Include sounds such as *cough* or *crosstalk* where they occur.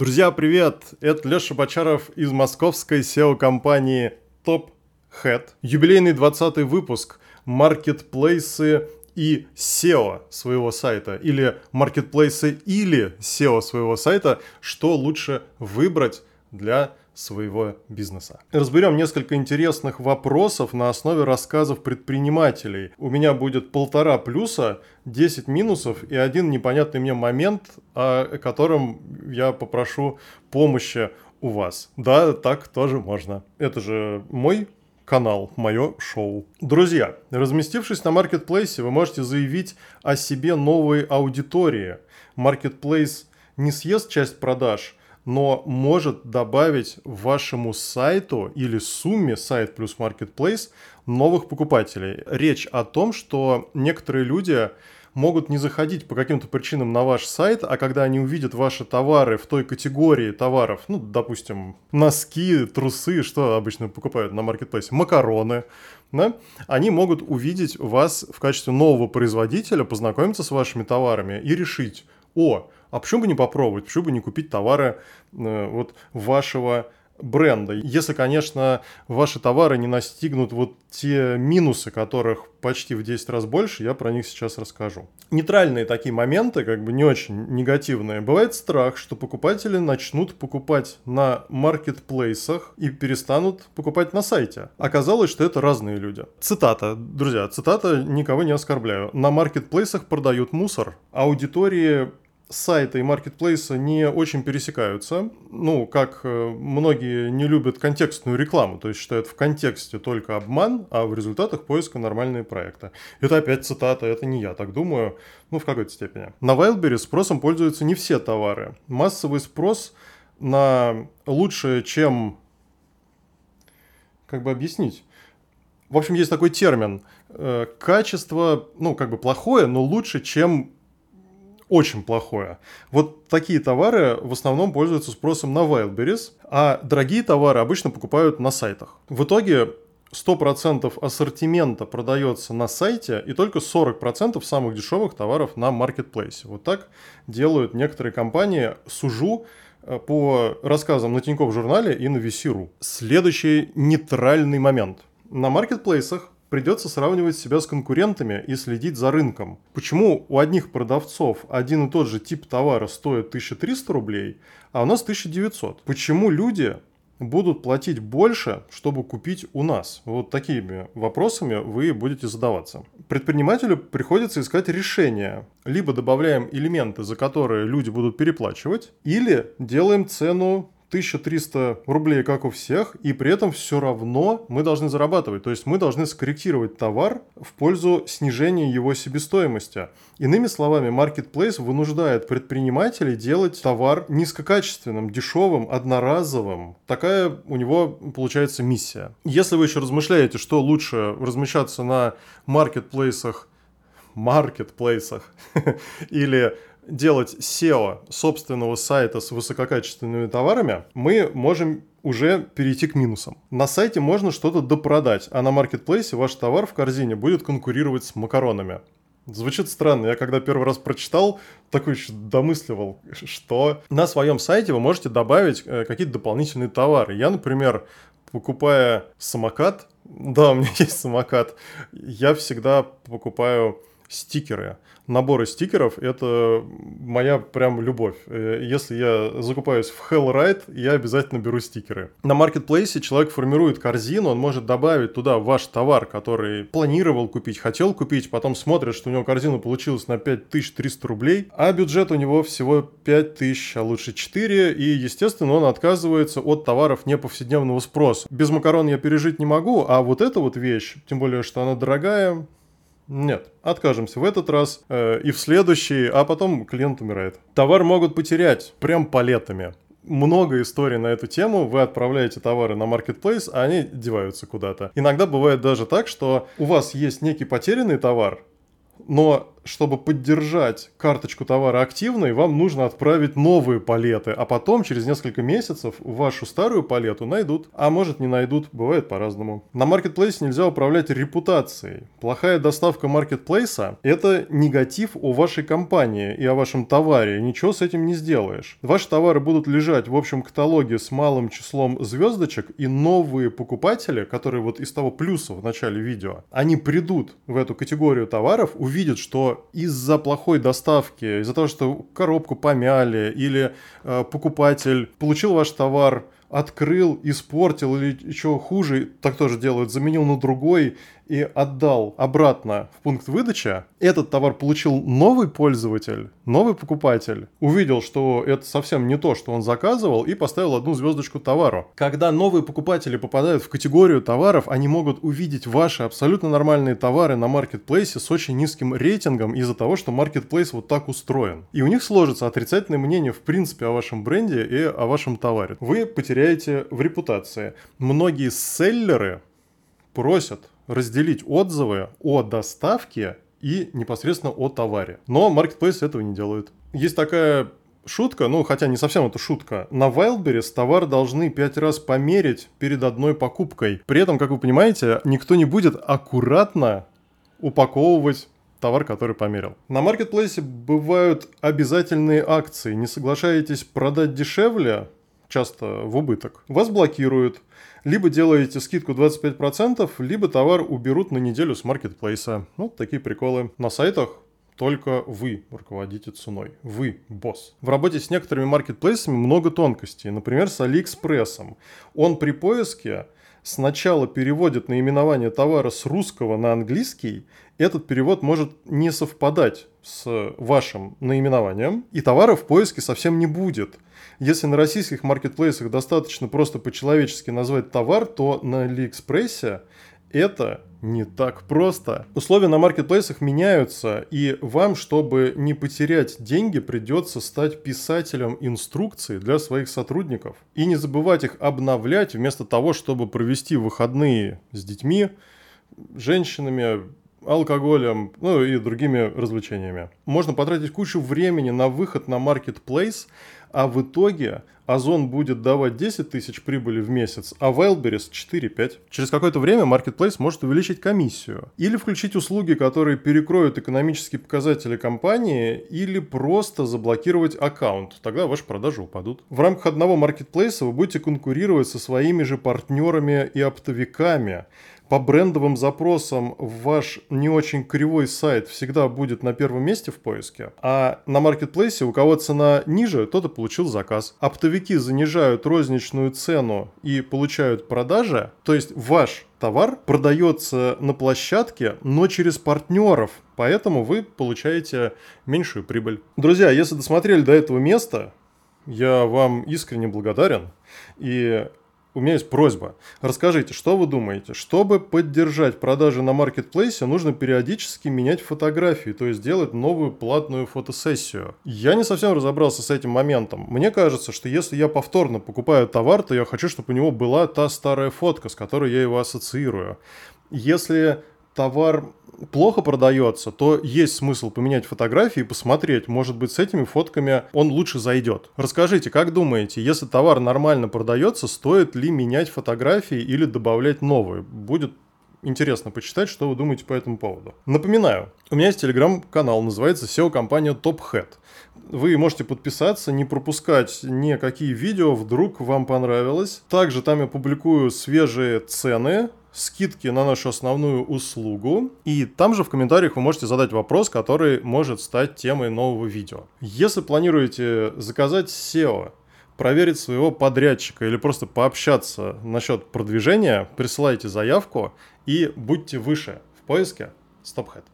Друзья, привет! Это Леша Бочаров из московской SEO-компании Top Head. Юбилейный 20 выпуск маркетплейсы и SEO своего сайта или маркетплейсы или SEO своего сайта, что лучше выбрать для своего бизнеса. Разберем несколько интересных вопросов на основе рассказов предпринимателей. У меня будет полтора плюса, 10 минусов и один непонятный мне момент, о котором я попрошу помощи у вас. Да, так тоже можно. Это же мой канал, мое шоу. Друзья, разместившись на маркетплейсе, вы можете заявить о себе новой аудитории. Маркетплейс не съест часть продаж – но может добавить вашему сайту или сумме сайт плюс marketplace новых покупателей. Речь о том, что некоторые люди могут не заходить по каким-то причинам на ваш сайт, а когда они увидят ваши товары в той категории товаров, ну, допустим, носки, трусы, что обычно покупают на маркетплейсе, макароны, да, они могут увидеть вас в качестве нового производителя, познакомиться с вашими товарами и решить, о, а почему бы не попробовать, почему бы не купить товары э, вот вашего бренда. Если, конечно, ваши товары не настигнут вот те минусы, которых почти в 10 раз больше, я про них сейчас расскажу. Нейтральные такие моменты, как бы не очень негативные. Бывает страх, что покупатели начнут покупать на маркетплейсах и перестанут покупать на сайте. Оказалось, что это разные люди. Цитата, друзья, цитата, никого не оскорбляю. На маркетплейсах продают мусор. Аудитории сайта и маркетплейса не очень пересекаются. Ну, как э, многие не любят контекстную рекламу, то есть считают в контексте только обман, а в результатах поиска нормальные проекты. Это опять цитата, это не я так думаю, ну, в какой-то степени. На Wildberries спросом пользуются не все товары. Массовый спрос на лучшее, чем... Как бы объяснить? В общем, есть такой термин. Э, качество, ну, как бы плохое, но лучше, чем очень плохое. Вот такие товары в основном пользуются спросом на Wildberries, а дорогие товары обычно покупают на сайтах. В итоге 100% ассортимента продается на сайте и только 40% самых дешевых товаров на маркетплейсе. Вот так делают некоторые компании. Сужу э, по рассказам на Тинькофф журнале и на VC.ru. Следующий нейтральный момент. На маркетплейсах придется сравнивать себя с конкурентами и следить за рынком. Почему у одних продавцов один и тот же тип товара стоит 1300 рублей, а у нас 1900? Почему люди будут платить больше, чтобы купить у нас? Вот такими вопросами вы будете задаваться. Предпринимателю приходится искать решение. Либо добавляем элементы, за которые люди будут переплачивать, или делаем цену 1300 рублей, как у всех, и при этом все равно мы должны зарабатывать. То есть мы должны скорректировать товар в пользу снижения его себестоимости. Иными словами, Marketplace вынуждает предпринимателей делать товар низкокачественным, дешевым, одноразовым. Такая у него получается миссия. Если вы еще размышляете, что лучше размещаться на маркетплейсах маркетплейсах *laughs* или делать SEO собственного сайта с высококачественными товарами, мы можем уже перейти к минусам. На сайте можно что-то допродать, а на маркетплейсе ваш товар в корзине будет конкурировать с макаронами. Звучит странно. Я когда первый раз прочитал, такой еще домысливал, что на своем сайте вы можете добавить э, какие-то дополнительные товары. Я, например, покупая самокат, да, у меня *laughs* есть самокат, я всегда покупаю стикеры. Наборы стикеров – это моя прям любовь. Э, если я закупаюсь в Hellride, я обязательно беру стикеры. На маркетплейсе человек формирует корзину, он может добавить туда ваш товар, который планировал купить, хотел купить, потом смотрит, что у него корзина получилась на 5300 рублей, а бюджет у него всего 5000, а лучше 4, и, естественно, он отказывается от товаров неповседневного спроса. Без макарон я пережить не могу, а вот эта вот вещь, тем более, что она дорогая, нет, откажемся в этот раз э, и в следующий, а потом клиент умирает. Товар могут потерять прям палетами. Много историй на эту тему. Вы отправляете товары на маркетплейс, а они деваются куда-то. Иногда бывает даже так, что у вас есть некий потерянный товар, но чтобы поддержать карточку товара активной, вам нужно отправить новые палеты, а потом через несколько месяцев вашу старую палету найдут. А может не найдут, бывает по-разному. На маркетплейсе нельзя управлять репутацией. Плохая доставка маркетплейса – это негатив о вашей компании и о вашем товаре. Ничего с этим не сделаешь. Ваши товары будут лежать в общем каталоге с малым числом звездочек, и новые покупатели, которые вот из того плюса в начале видео, они придут в эту категорию товаров, увидят, что из-за плохой доставки, из-за того, что коробку помяли или э, покупатель получил ваш товар, открыл, испортил или еще хуже, так тоже делают, заменил на другой и отдал обратно в пункт выдачи, этот товар получил новый пользователь, новый покупатель, увидел, что это совсем не то, что он заказывал, и поставил одну звездочку товару. Когда новые покупатели попадают в категорию товаров, они могут увидеть ваши абсолютно нормальные товары на маркетплейсе с очень низким рейтингом из-за того, что маркетплейс вот так устроен. И у них сложится отрицательное мнение в принципе о вашем бренде и о вашем товаре. Вы потеряете в репутации. Многие селлеры просят разделить отзывы о доставке и непосредственно о товаре. Но Marketplace этого не делает. Есть такая шутка, ну хотя не совсем это шутка. На Wildberries товар должны пять раз померить перед одной покупкой. При этом, как вы понимаете, никто не будет аккуратно упаковывать товар, который померил. На маркетплейсе бывают обязательные акции. Не соглашаетесь продать дешевле, часто в убыток, вас блокируют. Либо делаете скидку 25%, либо товар уберут на неделю с маркетплейса. Ну, такие приколы. На сайтах только вы руководите ценой. Вы босс. В работе с некоторыми маркетплейсами много тонкостей. Например, с Алиэкспрессом. Он при поиске сначала переводит наименование товара с русского на английский, этот перевод может не совпадать с вашим наименованием, и товара в поиске совсем не будет. Если на российских маркетплейсах достаточно просто по-человечески назвать товар, то на Алиэкспрессе это не так просто. Условия на маркетплейсах меняются, и вам, чтобы не потерять деньги, придется стать писателем инструкций для своих сотрудников. И не забывать их обновлять вместо того, чтобы провести выходные с детьми, женщинами, алкоголем, ну и другими развлечениями. Можно потратить кучу времени на выход на маркетплейс, а в итоге Озон будет давать 10 тысяч прибыли в месяц, а Wildberries 4-5. Через какое-то время Marketplace может увеличить комиссию. Или включить услуги, которые перекроют экономические показатели компании, или просто заблокировать аккаунт. Тогда ваши продажи упадут. В рамках одного маркетплейса вы будете конкурировать со своими же партнерами и оптовиками по брендовым запросам ваш не очень кривой сайт всегда будет на первом месте в поиске, а на маркетплейсе у кого цена ниже, тот и получил заказ. Оптовики занижают розничную цену и получают продажи, то есть ваш товар продается на площадке, но через партнеров, поэтому вы получаете меньшую прибыль. Друзья, если досмотрели до этого места, я вам искренне благодарен. И у меня есть просьба. Расскажите, что вы думаете? Чтобы поддержать продажи на маркетплейсе, нужно периодически менять фотографии, то есть делать новую платную фотосессию. Я не совсем разобрался с этим моментом. Мне кажется, что если я повторно покупаю товар, то я хочу, чтобы у него была та старая фотка, с которой я его ассоциирую. Если товар плохо продается, то есть смысл поменять фотографии и посмотреть, может быть, с этими фотками он лучше зайдет. Расскажите, как думаете, если товар нормально продается, стоит ли менять фотографии или добавлять новые? Будет интересно почитать, что вы думаете по этому поводу. Напоминаю, у меня есть телеграм-канал, называется SEO-компания Top Head. Вы можете подписаться, не пропускать никакие видео, вдруг вам понравилось. Также там я публикую свежие цены скидки на нашу основную услугу. И там же в комментариях вы можете задать вопрос, который может стать темой нового видео. Если планируете заказать SEO, проверить своего подрядчика или просто пообщаться насчет продвижения, присылайте заявку и будьте выше в поиске StopHead.